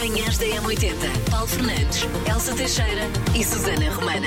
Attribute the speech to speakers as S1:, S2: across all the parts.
S1: Manhãs da M80. Paulo Fernandes, Elsa Teixeira e Susana Romana.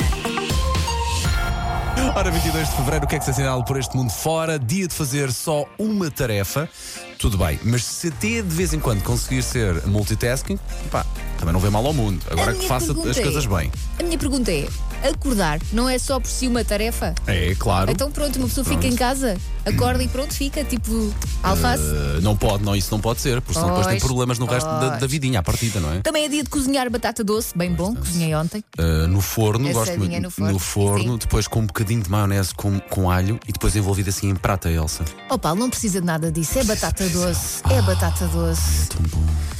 S2: Ora, 22 de fevereiro, o que é que se assinala por este mundo fora? Dia de fazer só uma tarefa. Tudo bem, mas se até de vez em quando conseguir ser multitasking, pá, também não vê mal ao mundo. Agora que faça as
S3: é-
S2: coisas bem.
S3: A minha pergunta é: acordar não é só por si uma tarefa?
S2: É, claro.
S3: Então pronto, uma pessoa fica em casa, acorda e pronto, fica tipo alface.
S2: Uh, não pode, não, isso não pode ser, porque senão depois tem problemas no resto da, da vidinha, à partida, não é?
S3: Também é dia de cozinhar batata doce, bem bom, cozinhei ontem.
S2: Uh, no forno,
S3: Assadinha
S2: gosto muito.
S3: no forno,
S2: forno,
S3: sim.
S2: depois com um bocadinho de maionese com, com alho e depois envolvido assim em prata, Elsa.
S3: Paulo, não precisa de nada disso, é batata doce, é batata doce.
S2: Tão bom.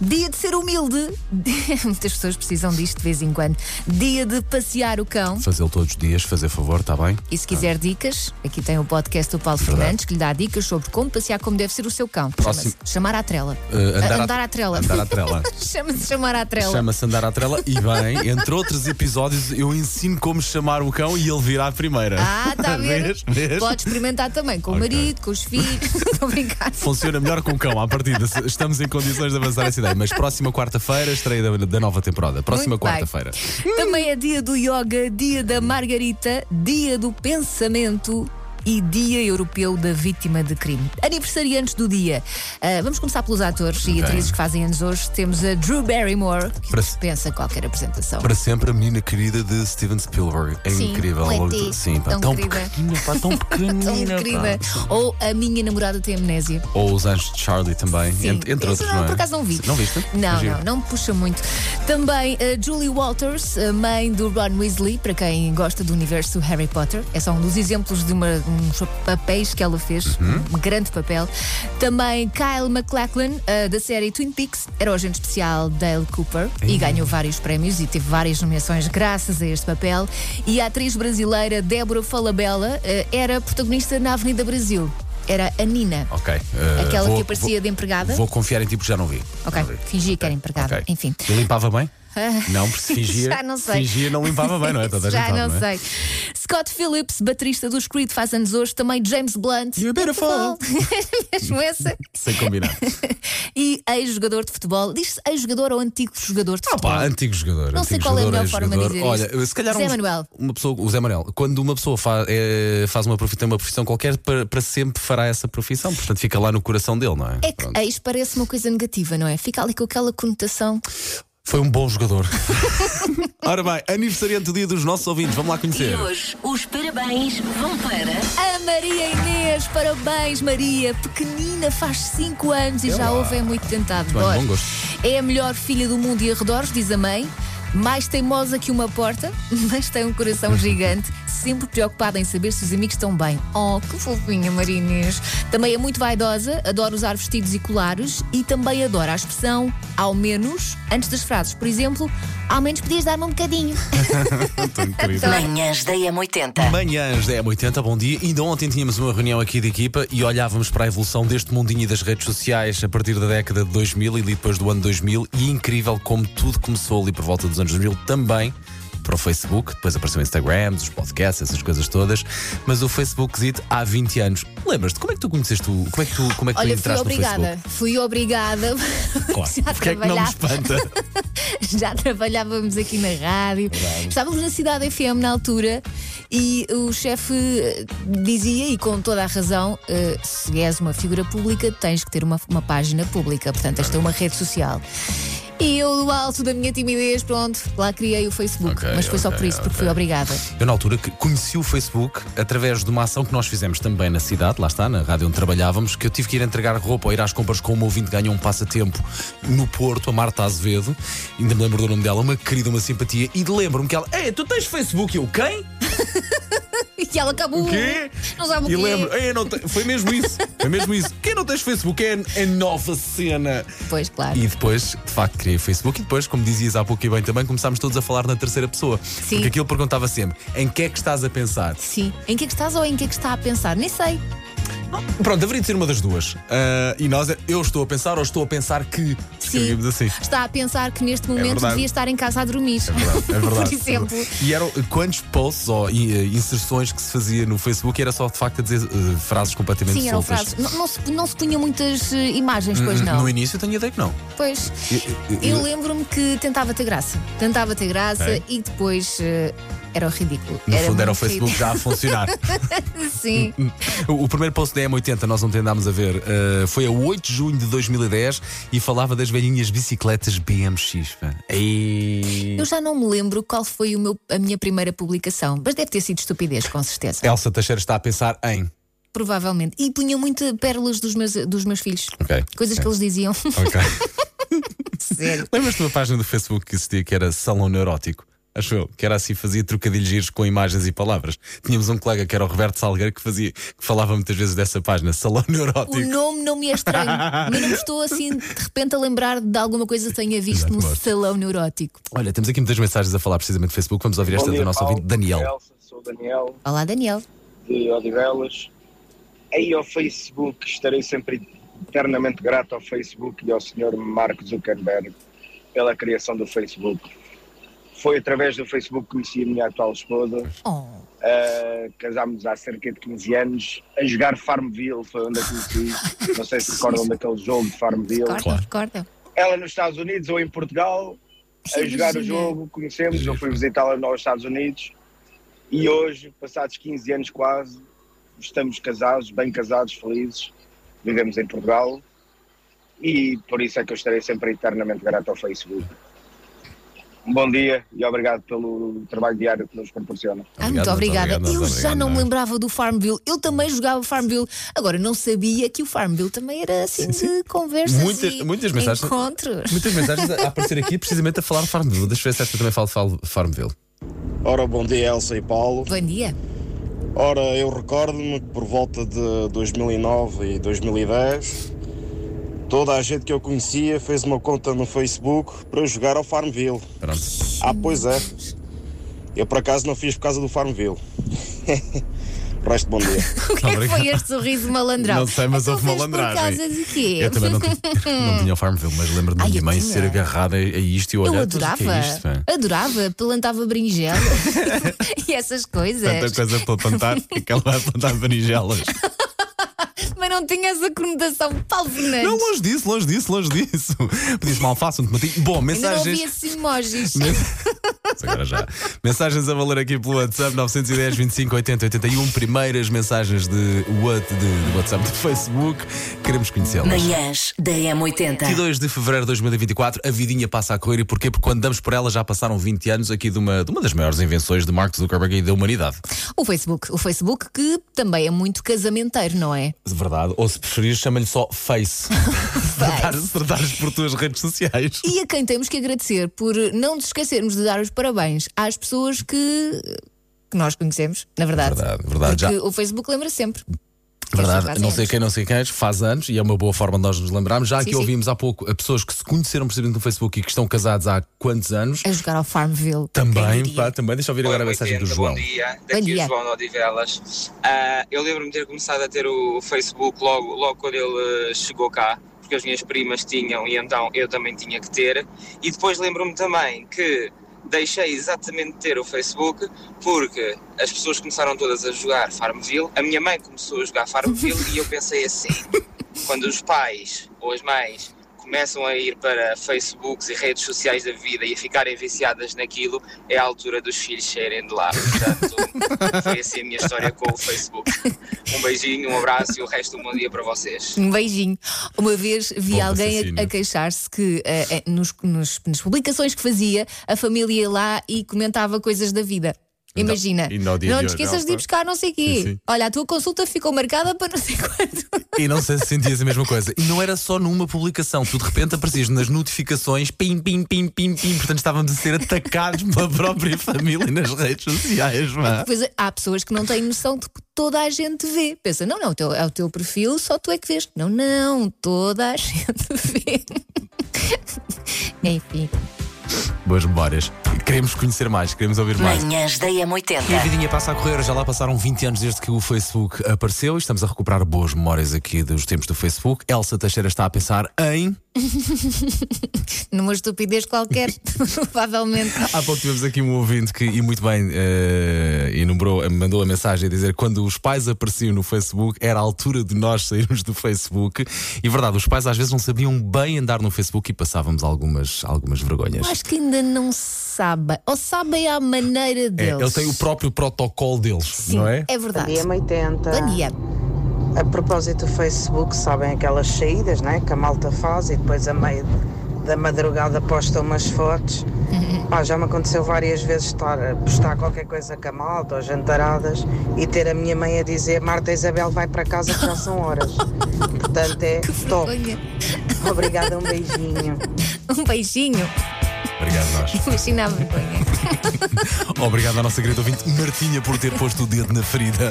S3: Dia de ser humilde, muitas pessoas precisam disto de vez em quando. Dia de passear o cão.
S2: Fazê-lo todos os dias, fazer favor, está bem?
S3: E se quiser dicas, aqui tem o podcast do Paulo
S2: Verdade.
S3: Fernandes que lhe dá dicas sobre como passear como deve ser o seu cão.
S2: Próximo.
S3: Chamar à trela.
S2: Uh, andar,
S3: A- andar à trela.
S2: Andar à trela.
S3: Chama-se chamar à trela.
S2: Chama-se Andar à Trela e bem, entre outros episódios, eu ensino como chamar o cão e ele virá a primeira.
S3: Ah, está a ver?
S2: Vês?
S3: Pode experimentar também com
S2: Ok.
S3: o marido, com os filhos. Estou a brincar.
S2: Funciona melhor com o cão, à partida. Estamos em condições de avançar essa Mas próxima quarta-feira, estreia da, da nova temporada. Próxima quarta-feira.
S3: Também é dia do yoga, dia da margarita, dia do pensamento. E Dia Europeu da Vítima de Crime. Aniversariantes do dia. Ah, vamos começar pelos atores e
S2: Ok.
S3: atrizes que fazem anos hoje. Temos a Drew Barrymore, que
S2: Para-
S3: dispensa qualquer apresentação.
S2: Para sempre a menina querida de Steven Spielberg. É
S3: Sim,
S2: incrível. Sim, pá,
S3: Tão
S2: tão, pequenina, pá, tão pequenina.
S3: Tão querida. Ou a minha namorada tem amnésia.
S2: Ou os Anjos de Charlie também,
S3: Sim.
S2: entre, entre outros,
S3: não,
S2: não é?
S3: por acaso não vi.
S2: Não viste?
S3: Não, não, não me puxa muito. Também a Julie Walters, a mãe do Ron Weasley, para quem gosta do universo Harry Potter. É só um dos exemplos de uma, uns papéis que ela fez,
S2: Uhum.
S3: um grande papel. Também Kyle MacLachlan, ah, da série Twin Peaks, era o agente especial Dale Cooper e ganhou vários prémios e teve várias nomeações graças a este papel. E a atriz brasileira Débora Falabella ah, era protagonista na Avenida Brasil. Era a Nina.
S2: Ok. eh,
S3: Aquela
S2: vou-
S3: que aparecia
S2: vou-
S3: de empregada?
S2: Vou confiar em ti porque já não vi.
S3: Ok,
S2: Já não vi.
S3: fingia que era empregada.
S2: Ok.
S3: Enfim.
S2: E limpava bem? Não, porque se fingia.
S3: Já não sei.
S2: Fingia não limpava bem, não é? Toda a gente
S3: Já
S2: sabe,
S3: não
S2: é?
S3: sei. Scott Phillips, baterista dos Creed, faz anos hoje. Também James Blunt.
S2: You're beautiful.
S3: Mesmo essa.
S2: Sem combinar.
S3: E ex-jogador de futebol. Diz-se ex-jogador ou antigo jogador de
S2: Ah
S3: futebol?
S2: pá, antigo jogador.
S3: Não
S2: antigo
S3: sei qual é a
S2: jogador,
S3: melhor forma de dizer
S2: Olha,
S3: isto.
S2: se calhar
S3: Zé
S2: um-
S3: Manuel.
S2: uma pessoa, o Zé Manuel, quando uma pessoa fa- é, faz uma profissão, tem uma profissão qualquer, para, para sempre fará essa profissão. Portanto, fica lá no coração dele, não é?
S3: É que
S2: Pronto.
S3: ex parece uma coisa negativa, não é? Fica ali com aquela conotação.
S2: Foi um bom jogador. Ora bem, aniversariante do dia dos nossos ouvintes, vamos lá
S1: E
S2: conhecer.
S1: hoje os parabéns vão para.
S3: A Maria Inês, parabéns Maria, pequenina, faz 5 anos e já
S2: lá.
S3: houve é muito tentado.
S2: bem, bom gosto.
S3: É a melhor filha do mundo e arredores, diz a mãe. Mais teimosa que uma porta, mas tem um coração gigante, sempre preocupada em saber se os amigos estão bem. Oh, que fofinha, Maria Inês. Também é muito vaidosa, adora usar vestidos e colares e também adora a expressão ao menos, antes das frases. Por exemplo, ao menos podias dar-me um bocadinho.
S1: Manhãs da M80.
S2: Manhãs da M80, bom dia. Ainda ontem tínhamos uma reunião aqui de equipa e olhávamos para a evolução deste mundinho e das redes sociais a partir da década de 2000 e depois do ano 2000 e incrível como tudo começou ali por volta dos anos 2000 também para o Facebook, depois apareceu o Instagram, os podcasts, essas coisas todas, mas o Facebook existe há 20 anos. Lembras-te, como é que tu conheceste o. Como é que tu, como é que tu
S3: Olha, fui
S2: entraste no
S3: obrigada,
S2: Facebook?
S3: fui obrigada.
S2: Claro.
S3: Já
S2: Porque é que não me
S3: trabalhava.
S2: espanta?
S3: Já trabalhávamos aqui na rádio. Estávamos na cidade FM na altura e o chefe eh, dizia, e com toda a razão, eh, se és uma figura pública, tens que ter uma, uma página pública, portanto, de ter uma rede social. E eu, do alto da minha timidez, pronto, lá criei o Facebook.
S2: Ok,
S3: mas foi só
S2: ok,
S3: por isso, porque fui obrigada.
S2: Eu, na altura, que conheci o Facebook através de uma ação que nós fizemos também na cidade, lá está, na rádio onde trabalhávamos, que eu tive que ir entregar roupa ou ir às compras com uma ouvinte que ganhou um passatempo no Porto, a Marta Azevedo. Ainda me lembro do nome dela, uma querida, uma simpatia. E lembro-me que ela, Ei, tu tens Facebook? E eu, quem?
S3: E ela acabou.
S2: O quê?
S3: Não sabe o
S2: E
S3: quê.
S2: lembro, foi mesmo isso. Foi mesmo isso. Quem não tens Facebook é a nova cena.
S3: Pois, claro.
S2: E depois, de facto, criei o Facebook e depois, como dizias há pouco e bem também, começámos todos a falar na terceira pessoa.
S3: Sim.
S2: Porque aquilo perguntava sempre: em que é que estás a pensar?
S3: Sim. Em que é que estás ou em que é que está a pensar? Nem sei.
S2: Pronto, haveria de ser uma das duas. Ah, e nós, eu estou a pensar ou estou a pensar que. Escrevíamos assim.
S3: Está a pensar que neste momento
S2: verdade.
S3: devia estar em casa a dormir.
S2: É verdade, é verdade.
S3: Por exemplo.
S2: E eram uh, quantos posts ou uh, inserções que se fazia no Facebook e era só de facto a dizer uh, frases completamente
S3: Sim, eram
S2: soltas.
S3: frases. Não, não se, não se punham muitas eh, imagens, pois não.
S2: No início eu tenho ideia que não.
S3: Pois.
S2: Eu- eu-
S3: Eu lembro-me que tentava ter graça. Tentava ter graça
S2: Ok.
S3: e depois eh, era o ridículo.
S2: No fundo era o
S3: muito
S2: Facebook já a funcionar.
S3: ridículo. Sim.
S2: o, o primeiro post da M80, nós não tendámos a ver, uh, foi a 8 de junho de 2010 e falava das velhinhas bicicletas BMX. Ei.
S3: Eu já não me lembro qual foi o meu- a minha primeira publicação, mas deve ter sido estupidez, com certeza.
S2: Elsa Teixeira está a pensar em.
S3: Provavelmente. E punha muita pérolas dos meus, dos meus filhos.
S2: Ok.
S3: Coisas que eles diziam.
S2: Ok.
S3: Sério.
S2: Lembras-te de uma página do Facebook que existia que era Salão Neurótico? Acho eu, que era assim, fazia trocadilhos giros com imagens e palavras. Tínhamos um colega que era o Roberto Salgueiro que fazia, que falava muitas vezes dessa página, Salão
S3: O
S2: Neurótico.
S3: nome não me é estranho, mas não me estou assim de repente a lembrar de alguma coisa que tenha visto no
S2: Exato.
S3: salão neurótico.
S2: Olha, temos aqui muitas mensagens a falar precisamente do Facebook. Vamos ouvir esta
S4: Bom
S2: do
S4: dia,
S2: nosso
S4: Paulo.
S2: ouvinte, Daniel.
S4: Elsa, sou o Daniel,
S3: Olá, Daniel.
S4: de Odivelas. Aí ao Facebook, estarei sempre eternamente grato ao Facebook e ao Sr. Mark Zuckerberg pela criação do Facebook. Foi através do Facebook que conheci a minha atual esposa.
S3: Oh,
S4: Uh, casámos há cerca de 15 anos. A jogar Farmville foi onde a conheci. Não sei se recordam daquele jogo de Farmville.
S2: Claro.
S3: corta.
S4: Ela nos Estados Unidos ou em Portugal, a
S3: Sim,
S4: jogar o jogo, conhecemos, eu fui visitá-la nos Estados Unidos e hoje, passados 15 anos quase, estamos casados, bem casados, felizes, vivemos em Portugal e por isso é que eu estarei sempre eternamente grato ao Facebook. Um bom dia e obrigado pelo trabalho diário que nos proporciona.
S3: Ah,
S2: Obrigado,
S3: muito obrigada.
S2: obrigado,
S3: eu já
S2: obrigado,
S3: não me lembrava do Farmville. Eu também jogava Farmville. Agora, não sabia que o Farmville também era assim de conversas
S2: Muitas-
S3: e
S2: muitas mensagens-
S3: encontros.
S2: Muitas mensagens a aparecer aqui precisamente a falar de Farmville. Deixa eu ver se esta também fala de Farmville.
S5: Ora, bom dia Elsa e Paulo.
S3: Bom dia.
S5: Ora, eu recordo-me que por volta de 2009 e 2010 toda a gente que eu conhecia fez uma conta no Facebook para jogar ao Farmville.
S2: Pronto.
S5: Ah, pois é. Eu por acaso não fiz por causa do Farmville. Resto bom dia.
S3: O que é que foi este sorriso malandrão?
S2: Não sei, mas
S3: Então
S2: houve malandragem.
S3: Por causa de quê?
S2: Eu também não, tinha- não tinha o Farmville, mas lembro-me da minha
S3: eu
S2: mãe
S3: tinha.
S2: ser agarrada a isto e
S3: Eu
S2: olhar.
S3: adorava,
S2: "Mas o que é isto, pá?"
S3: adorava, plantava berinjela e essas coisas.
S2: Tanta coisa para plantar que ela vai plantar berinjelas.
S3: Mas não tinha essa conotação Paulo Fernandes.
S2: Não, longe disso, longe disso, longe disso. Pedias mal fácil, um tomatinho. Bom,
S3: Ainda não
S2: mensagens.
S3: havia esses emojis.
S2: Agora já. Mensagens a valer aqui pelo WhatsApp 910 25 80 81. Primeiras mensagens de, what- de, de WhatsApp do Facebook. Queremos conhecê-las.
S1: Manhãs da M80.
S2: 22 de fevereiro de 2024, a vidinha passa a correr. E porquê? Porque quando damos por ela já passaram 20 anos aqui de uma, de uma das maiores invenções de Mark Zuckerberg e da humanidade.
S3: O Facebook, o Facebook que também é muito casamenteiro, não é?
S2: De verdade. Ou se preferires, chama-lhe só Face. Se tratares por tuas redes sociais.
S3: E a quem temos que agradecer por não nos esquecermos de dar os parabéns às pessoas que, que nós conhecemos, na verdade.
S2: Verdade, verdade,
S3: Porque
S2: já.
S3: o Facebook lembra sempre.
S2: Verdade, não sei
S3: anos.
S2: quem, não sei quem, faz anos e é uma boa forma de nós nos lembrarmos. Já
S3: Sim,
S2: que
S3: sim.
S2: ouvimos há pouco a pessoas que se conheceram precisamente no Facebook e que estão casados há quantos anos.
S3: A jogar ao Farmville.
S2: Também, pá, também. Deixa eu ouvir agora a
S6: Oi,
S2: mensagem do
S6: 80,
S2: João.
S6: Bom dia,
S3: Bom
S6: daqui
S3: dia.
S6: o João de Odivelas. Ah, eu lembro-me de ter começado a ter o Facebook logo, logo quando ele eh, chegou cá, porque as minhas primas tinham e então eu também tinha que ter. E depois lembro-me também que deixei exatamente de ter o Facebook porque as pessoas começaram todas a jogar Farmville. A minha mãe começou a jogar Farmville e eu pensei assim: quando os pais ou as mães começam a ir para Facebooks e redes sociais da vida e a ficarem viciadas naquilo, é a altura dos filhos saírem de lá. Portanto, foi assim a minha história com o Facebook. Um beijinho, um abraço e o resto um bom dia para vocês.
S3: Um beijinho. Uma vez vi
S2: Bom
S3: alguém a, a queixar-se que eh, nos- nos- nas publicações que fazia, a família ia lá e comentava coisas da vida. Imagina, não
S2: de
S3: te esqueças
S2: não,
S3: de ir buscar não sei o quê.
S2: Sim, sim.
S3: Olha, a tua consulta ficou marcada para não sei quando.
S2: E não sei se sentias a mesma coisa. E não era só numa publicação, tu de repente aparecias nas notificações, pim, pim, pim, pim, pim. Portanto, estávamos a ser atacados pela própria família nas redes sociais. Vá.
S3: Depois há pessoas que não têm noção de que toda a gente vê. Pensa, não, não, é o teu perfil, só tu é que vês. Não, não, toda a gente vê. Enfim.
S2: Boas memórias. Queremos conhecer mais, queremos ouvir mais.
S1: Manhãs da
S2: E a
S1: M80.
S2: vidinha passa a correr, já lá passaram 20 anos desde que o Facebook apareceu e estamos a recuperar boas memórias aqui dos tempos do Facebook. Elsa Teixeira está a pensar em.
S3: Numa estupidez qualquer, provavelmente.
S2: Há pouco tivemos aqui um ouvinte que, e muito bem, eh, enumerou, mandou a mensagem a dizer que quando os pais apareciam no Facebook era a altura de nós sairmos do Facebook. E verdade, os pais às vezes não sabiam bem andar no Facebook e passávamos algumas, algumas vergonhas.
S3: Acho que ainda não sabem. Ou sabem à maneira
S2: É,
S3: deles.
S2: ele tem o próprio protocolo deles,
S3: Sim,
S2: não é?
S3: é verdade.
S7: Dia 80.
S3: Bom dia.
S7: A propósito do Facebook, sabem aquelas saídas né, que a malta faz e depois a meio da madrugada posta umas fotos. Pá, já me aconteceu várias vezes estar a postar qualquer coisa com a malta ou jantaradas e ter a minha mãe a dizer Marta Isabel vai para casa que já são horas. Portanto é top. Obrigada, um beijinho.
S3: Um beijinho.
S2: Obrigado, nós.
S3: Imagina a vergonha.
S2: Obrigado à nossa querida ouvinte Martinha por ter posto o dedo na ferida.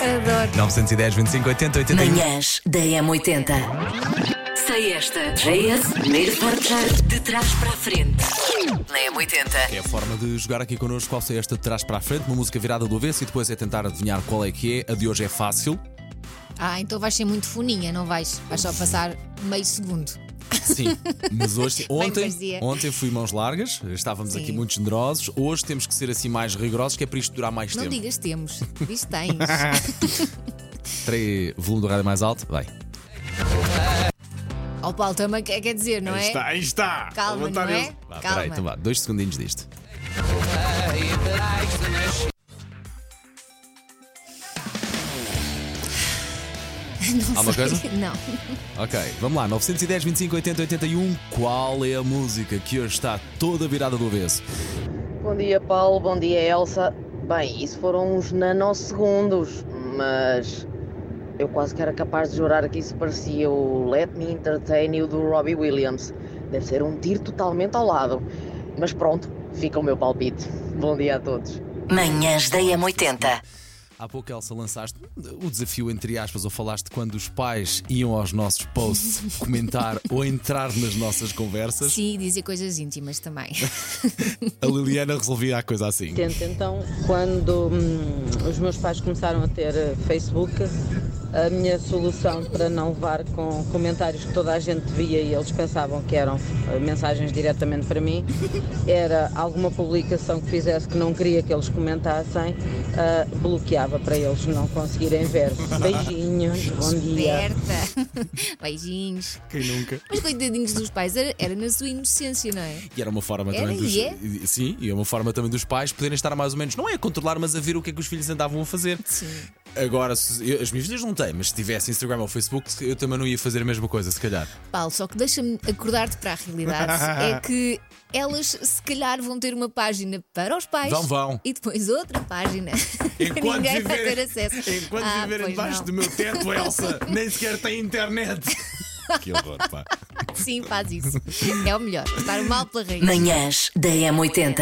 S3: Adoro.
S2: 910, 25, 80, 81.
S1: Manhãs da M80. Sei esta. JS, primeiro forjar de trás para a frente. Na M80.
S2: É a forma de jogar aqui connosco qual sei esta de trás para a frente, uma música virada do avesso e depois é tentar adivinhar qual é que é. A de hoje é fácil.
S3: Ah, então vais ser muito foninha, não vais? Vais só passar meio segundo.
S2: Sim, mas hoje, ontem, ontem fui mãos largas, estávamos
S3: Sim.
S2: aqui muito generosos. Hoje temos que ser assim mais rigorosos, que é para isto durar mais
S3: Não
S2: tempo.
S3: digas temos. Diz tens.
S2: Três, volume do rádio mais alto, vai.
S3: Ao Paulo também quer dizer, não é?
S2: aí está.
S3: Calma, não é?
S2: Vá,
S3: Calma.
S2: peraí, então vá, dois segundinhos disto. Alguma
S3: Sei.
S2: coisa?
S3: Não.
S2: Ok, vamos lá, 910, 25, 80, 81. Qual é a música que hoje está toda virada do avesso?
S8: Bom dia, Paulo. Bom dia, Elsa. Bem, isso foram uns nanosegundos, mas eu quase que era capaz de jurar que isso parecia o Let Me Entertain You do Robbie Williams. Deve ser um tiro totalmente ao lado. Mas pronto, fica o meu palpite. Bom dia a todos.
S1: Manhãs da M80.
S2: Há pouco, Elsa, lançaste o desafio, entre aspas, ou falaste quando os pais iam aos nossos posts comentar ou entrar nas nossas conversas.
S3: Sim, dizer coisas íntimas também.
S2: A Liliana resolvia a coisa assim.
S9: Tento, então, quando hum, os meus pais começaram a ter eh, Facebook, a minha solução para não levar com comentários que toda a gente via e eles pensavam que eram eh, mensagens diretamente para mim, era alguma publicação que fizesse que não queria que eles comentassem, ah, bloqueava para eles não conseguirem ver. Beijinhos, bom dia.
S3: Esperta. Beijinhos.
S2: Quem nunca?
S3: Mas coitadinhos dos pais, era, era na sua inocência, não é?
S2: E era uma forma
S3: Era
S2: também dos.
S3: e é?
S2: Sim, e é uma forma também dos pais poderem estar mais ou menos, não é a controlar, mas a ver o que é que os filhos andavam a fazer.
S3: Sim.
S2: Agora, se- as minhas filhas não têm, mas se tivesse Instagram ou Facebook, eu também não ia fazer a mesma coisa, se calhar.
S3: Paulo, só que deixa-me acordar-te para a realidade. é que elas, se calhar, vão ter uma página para os pais.
S2: Vão, vão.
S3: E depois outra página. que ninguém vai ter acesso.
S2: enquanto
S3: Ah,
S2: viverem
S3: pois
S2: debaixo do meu teto, Elsa, nem sequer tem internet. que horror, pá.
S3: Sim, faz isso. É o melhor. Estar mal pela raiz.
S1: Manhãs da M80.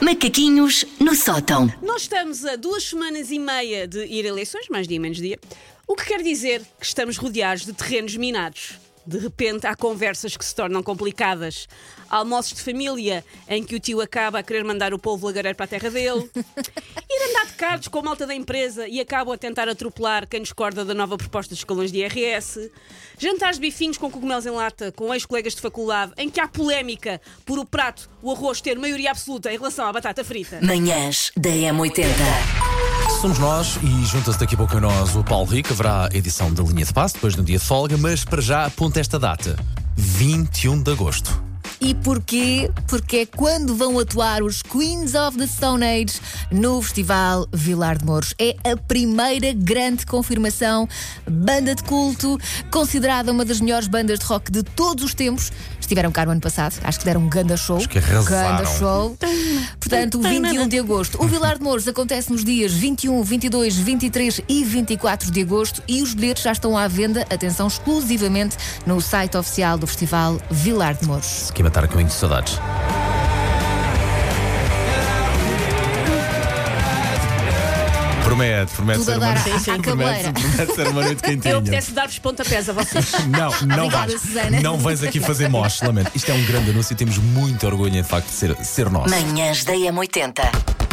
S1: Macaquinhos no sótão.
S10: Nós estamos a duas semanas e meia de ir a eleições, mais dia menos dia, o que quer dizer que estamos rodeados de terrenos minados. De repente há conversas que se tornam complicadas. Almoços de família em que o tio acaba a querer mandar o povo lagareiro para a terra dele. Ir andar de carros com a malta da empresa e acabam a tentar atropelar quem discorda da nova proposta dos escalões de IRS. Jantares de bifinhos com cogumelos em lata com ex-colegas de faculdade em que há polémica por o prato, o arroz ter maioria absoluta em relação à batata frita.
S1: Manhãs da M80.
S2: Somos nós e junta-se daqui a pouco a nós o Paulo Rico. Haverá edição da linha de passe, depois no dia de folga, mas para já aponta esta data: 21 de agosto.
S3: E porquê? Porque é quando vão atuar os Queens of the Stone Age no Festival Vilar de Mouros. É a primeira grande confirmação. Banda de culto, considerada uma das melhores bandas de rock de todos os tempos. Estiveram cá no ano passado, acho que deram um ganda show.
S2: Acho que arrasaram.
S3: Ganda show. Portanto, 21 de agosto. O Vilar de Mouros acontece nos dias 21, 22, 23 e 24 de agosto e os bilhetes já estão à venda, atenção, exclusivamente no site oficial do Festival Vilar de Mouros.
S2: Matar com de saudades. Promete, promete
S3: Tudo
S2: ser uma
S3: à- à
S2: promete, promete ser uma noite quentinha.
S10: Eu apetece dar-vos pontapés a vocês.
S2: Não, não
S3: Obrigada,
S2: vais.
S3: Susana.
S2: Não vais aqui fazer moche, lamento. Isto é um grande anúncio e temos muito orgulho em de facto de ser, ser nosso.
S1: Manhãs da M80.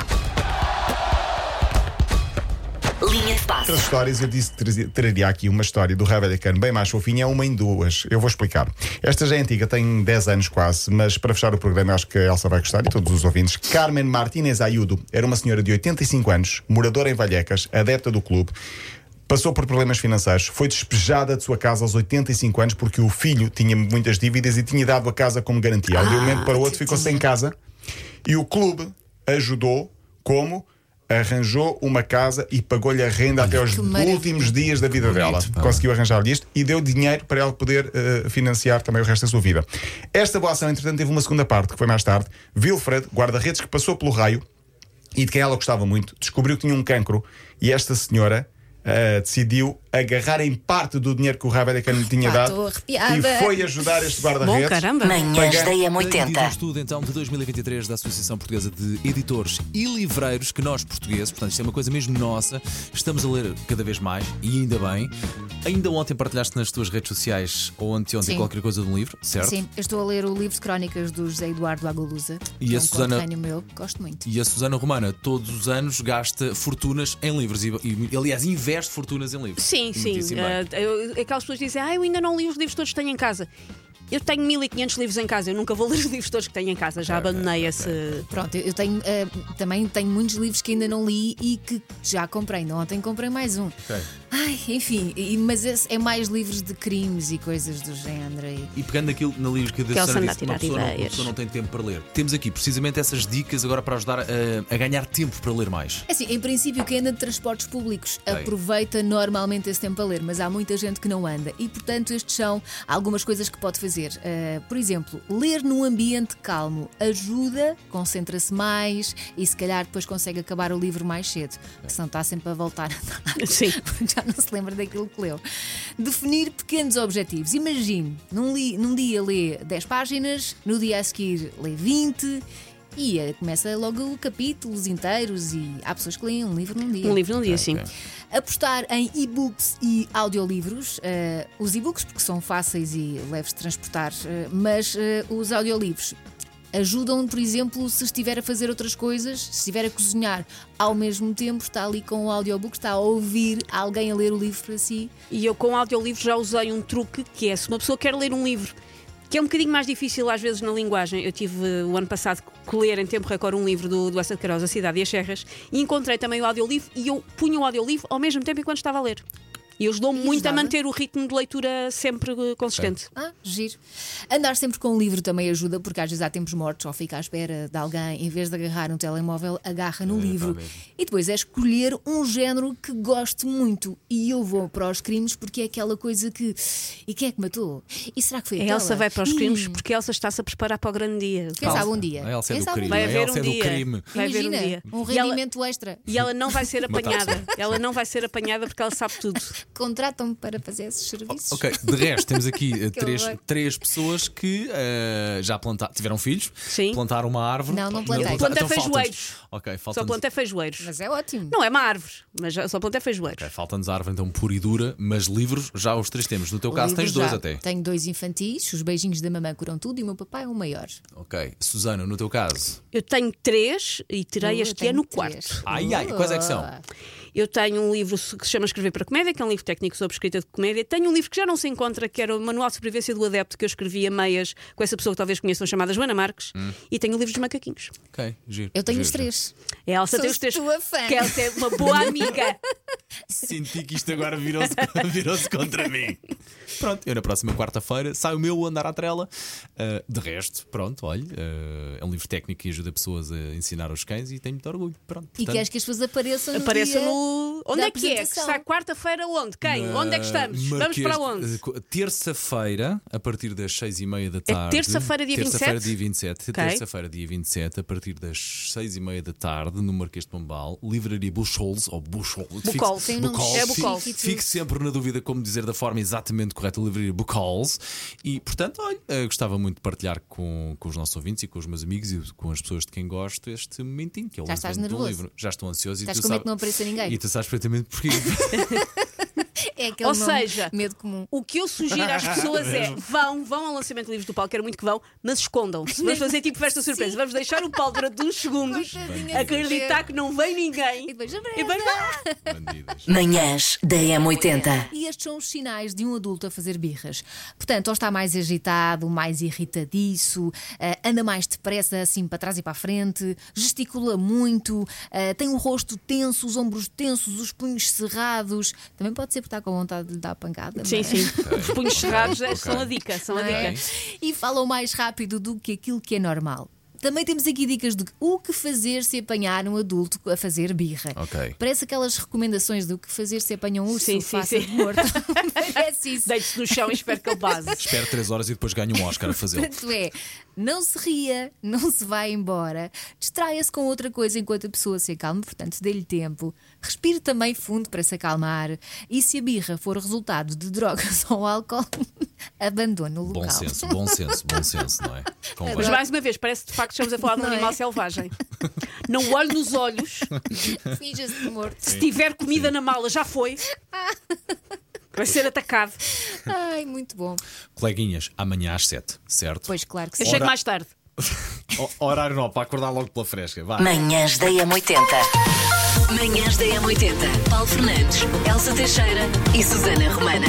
S11: Outras histórias, eu disse que traria aqui uma história do Ravellicano bem mais fofinha, é uma em duas. Eu vou explicar. Esta já é antiga, tem 10 anos quase, mas para fechar o programa, acho que a Elsa vai gostar e todos os ouvintes. Carmen Martínez Ayudo era uma senhora de 85 anos, moradora em Vallecas, adepta do clube. Passou por problemas financeiros, foi despejada de sua casa aos 85 anos porque o filho tinha muitas dívidas e tinha dado a casa como garantia. De um momento para o outro ficou sem casa e o clube ajudou como arranjou uma casa e pagou-lhe a renda até aos últimos dias da vida dela. Conseguiu arranjar-lhe isto e deu dinheiro para ela poder eh, financiar também o resto da sua vida. Esta boa ação, entretanto, teve uma segunda parte, que foi mais tarde. Wilfred, guarda-redes que passou pelo raio e de quem ela gostava muito, descobriu que tinha um cancro e esta senhora eh, decidiu agarrar em parte do dinheiro que o Ravellican lhe tinha
S3: Pá,
S11: dado e foi ajudar este
S10: Bom,
S11: guarda-redes.
S10: caramba.
S1: Manhãs da
S2: Diz um
S1: M80.
S2: estudo então de 2023 da Associação Portuguesa de Editores e Livreiros que nós portugueses, portanto isto é uma coisa mesmo nossa, estamos a ler cada vez mais e ainda bem. Ainda ontem partilhaste nas tuas redes sociais ou anteontem
S3: Sim.
S2: qualquer coisa de um livro, certo?
S3: Sim, eu estou a ler o livro de crónicas do José Eduardo Agolusa.
S2: E
S3: que é
S2: a
S3: um
S2: Susana-
S3: meu gosto muito.
S2: E a Susana Romana todos os anos gasta fortunas em livros e, e, aliás investe fortunas em livros.
S10: Sim, sim. Ah, eu- aquelas pessoas dizem, ah, eu ainda não li os livros todos que tenho em casa. Eu tenho 1500 livros em casa, eu nunca vou ler os livros todos que tenho em casa, já abandonei esse.
S3: Pronto, eu tenho eh, também tenho muitos livros que ainda não li e que já comprei. Ontem comprei mais um. Ai, enfim, e- mas esse é mais livros de crimes e coisas do género. e-
S2: E pegando aquilo na livro que
S10: Elsa
S2: Susana
S10: anda a
S2: disse, uma
S10: tirar
S2: pessoa, não, uma
S10: ideias.
S2: pessoa não tem tempo para ler. Temos aqui precisamente essas dicas agora para ajudar a, a ganhar tempo para ler mais.
S3: É assim, em princípio, quem anda de transportes públicos
S2: Bem.
S3: aproveita normalmente esse tempo a ler, mas há muita gente que não anda e, portanto, estes são algumas coisas que pode fazer. Uh, por exemplo, ler num ambiente calmo ajuda, concentra-se mais e, se calhar, depois consegue acabar o livro mais cedo, porque senão está sempre a voltar atrás.
S10: Sim.
S3: porque já não se lembra daquilo que leu. Definir pequenos objetivos. Imagine, num, li- num dia lê 10 páginas, no dia a seguir lê 20 e eh, começa logo capítulos inteiros e há pessoas que leem um livro num dia.
S10: Um livro num dia, sim.
S3: Apostar em e-books e audiolivros. eh, os e-books porque são fáceis e leves de transportar, eh, mas eh, os audiolivros ajudam, por exemplo, se estiver a fazer outras coisas, se estiver a cozinhar ao mesmo tempo, está ali com o audiobook, está a ouvir alguém a ler o livro para si.
S10: E eu com audiolivros já usei um truque que é se uma pessoa quer ler um livro. Que é um bocadinho mais difícil às vezes na linguagem. Eu tive o ano passado que ler em tempo recorde um livro do, do Essa de Queiroz, Cidade e as Serras, e encontrei também o audiolivro e eu punha o audiolivro ao mesmo tempo enquanto estava a ler. E ajudou-me
S3: E
S10: muito a manter o ritmo de leitura sempre eh, consistente.
S3: Ah, giro. Andar sempre com um livro também ajuda, porque às vezes há tempos mortos ou fica à espera de alguém, em vez de agarrar um telemóvel, agarra no livro. E depois é escolher um género que goste muito. E eu vou para os crimes porque é aquela coisa que. E quem é que matou? E será que foi
S10: A
S3: aquela?
S10: Elsa vai para os crimes
S3: Hum,
S10: porque Elsa está-se a preparar para o grande dia.
S3: Quem sabe um dia?
S2: A Elsa é
S3: Quem
S2: do
S3: sabe um
S2: crime.
S10: Vai haver um
S2: é
S10: dia.
S2: crime.
S10: Vai haver um
S3: Imagina,
S10: dia.
S3: um
S10: E ela-
S3: rendimento extra.
S10: E ela não vai ser apanhada. ela não vai ser apanhada porque ela sabe tudo.
S3: Contratam-me para fazer esses serviços.
S2: Ok, de resto, temos aqui eh, três,
S3: horror.
S2: três pessoas que eh, já plantaram, tiveram filhos,
S10: Sim.
S2: plantaram uma árvore.
S3: Não, não plantei.
S2: plantaram-
S10: Plantei
S2: então
S10: feijoeiros.
S2: Ok,
S10: Só
S2: falta-nos
S10: plantei feijoeiros.
S3: Mas é ótimo.
S10: Não é uma árvore, mas só plantei feijoeiros.
S2: ok, falta-nos árvore então pura e dura, mas livros já os três temos. No teu caso
S3: Livros
S2: tens dois
S3: já.
S2: até.
S3: Tenho dois infantis, os beijinhos da mamãe curam tudo e o meu papai é o maior.
S2: Ok, Susana, no teu caso.
S10: Eu tenho três e terei
S3: Eu
S10: este
S3: tenho
S10: ano o
S3: três.
S10: quarto.
S2: Ai, ai, quais é que são?
S10: Eu tenho um livro que se chama Escrever para Comédia, que é um livro técnico sobre escrita de comédia. Tenho um livro que já não se encontra, que era o Manual de Sobrevivência do Adepto, que eu escrevi a meias com essa pessoa que talvez conheçam, chamada Joana Marques.
S2: Hum.
S10: E tenho o livro dos macaquinhos.
S2: Ok, giro.
S3: Eu tenho
S2: giro,
S3: os três.
S10: A Elsa
S3: Sou
S10: tem os três.
S3: tua fã.
S10: Que a Elsa é uma boa amiga.
S2: Senti que isto agora virou-se virou contra mim. Pronto, eu na próxima quarta-feira saio o meu andar à trela. Uh, de resto, pronto, olha, uh, é um livro técnico que ajuda pessoas a ensinar aos cães e tenho muito orgulho. Pronto,
S3: E
S2: portanto,
S3: queres que as pessoas apareçam no
S10: Onde
S3: da
S10: é que é? Que sai quarta-feira onde? Quem? Onde é que estamos? Vamos
S2: Marquês
S10: para
S2: de-
S10: onde?
S2: eh, Terça-feira, a partir das 6 e meia da tarde.
S10: terça-feira, dia
S2: Terça-feira,
S10: 27?
S2: dia 27.
S10: Ok.
S2: Terça-feira, dia 27, a partir das 6 e meia da tarde, no Marquês de Pombal, Livraria Buchholz, ou Buchholz.
S10: Buchholz.
S2: Fique-
S3: Tem um nome
S2: Buchholz.
S10: É
S2: Fique-
S10: Buchholz.
S2: Fique sempre na dúvida como dizer da forma exatamente correta Livraria Buchholz. E, portanto, olha, eh, gostava muito de partilhar com, com os nossos ouvintes e com os meus amigos e com as pessoas de quem gosto este momentinho que é o
S3: Já estás nervoso?
S2: livro. Já estou ansioso
S3: Estás
S2: e tu
S3: com medo que não apareça ninguém?
S2: E tu sabes perfeitamente porquê.
S3: É aquele
S10: Ou
S3: nome
S10: seja,
S3: medo comum.
S10: O que eu sugiro às pessoas é vão, vão ao lançamento de livros do Paulo, quero muito que vão, mas escondam-se. Vamos fazer tipo festa surpresa.
S3: Sim.
S10: Vamos deixar o Paulo durante uns segundos acreditar que não vem ninguém.
S3: E depois,
S10: E depois.
S2: Bandidas.
S1: Manhãs da M80.
S3: E estes são os sinais de um adulto a fazer birras. Portanto, ou está mais agitado, mais irritadiço, eh, anda mais depressa, assim para trás e para a frente, gesticula muito, eh, tem o rosto tenso, os ombros tensos, os punhos cerrados. Também pode ser porque está com vontade de lhe dar pancada.
S10: Sim,
S3: é?
S10: sim. Os punhos cerrados é- são a dica, são a
S3: é?
S10: dica.
S3: E falam mais rápido do que aquilo que é normal. Também temos aqui dicas de o que fazer se apanhar um adulto a fazer birra.
S2: Ok.
S3: Parece aquelas recomendações do que fazer se apanha um urso
S10: Sim, sim, sim.
S3: morto. Parece isso.
S10: Deite-se no chão e espero que ele base.
S2: Espero 3 horas e depois ganho um Oscar a fazê-lo.
S3: Portanto, é, não se ria, não se vá embora, distraia-se com outra coisa enquanto a pessoa se acalma, portanto, dê-lhe tempo. Respire também fundo para se acalmar. E se a birra for resultado de drogas ou álcool, abandone o local.
S2: Bom senso, bom senso, bom senso, não é? Convém.
S10: Mas mais uma vez, parece que de facto estamos a falar de um
S3: Não é?
S10: animal selvagem. Não olhe nos olhos.
S3: Finja-se de morto.
S10: Se tiver comida na mala, já foi. Vai ser atacado.
S3: Ai, muito bom.
S2: Coleguinhas, amanhã às 7, certo?
S3: Pois, claro que
S10: Eu
S3: sim.
S10: chego mais tarde.
S2: Horário não, para acordar logo pela fresca. Vá.
S1: Manhãs da M80. Manhãs da M80. Paulo Fernandes, Elsa Teixeira e Susana Romana.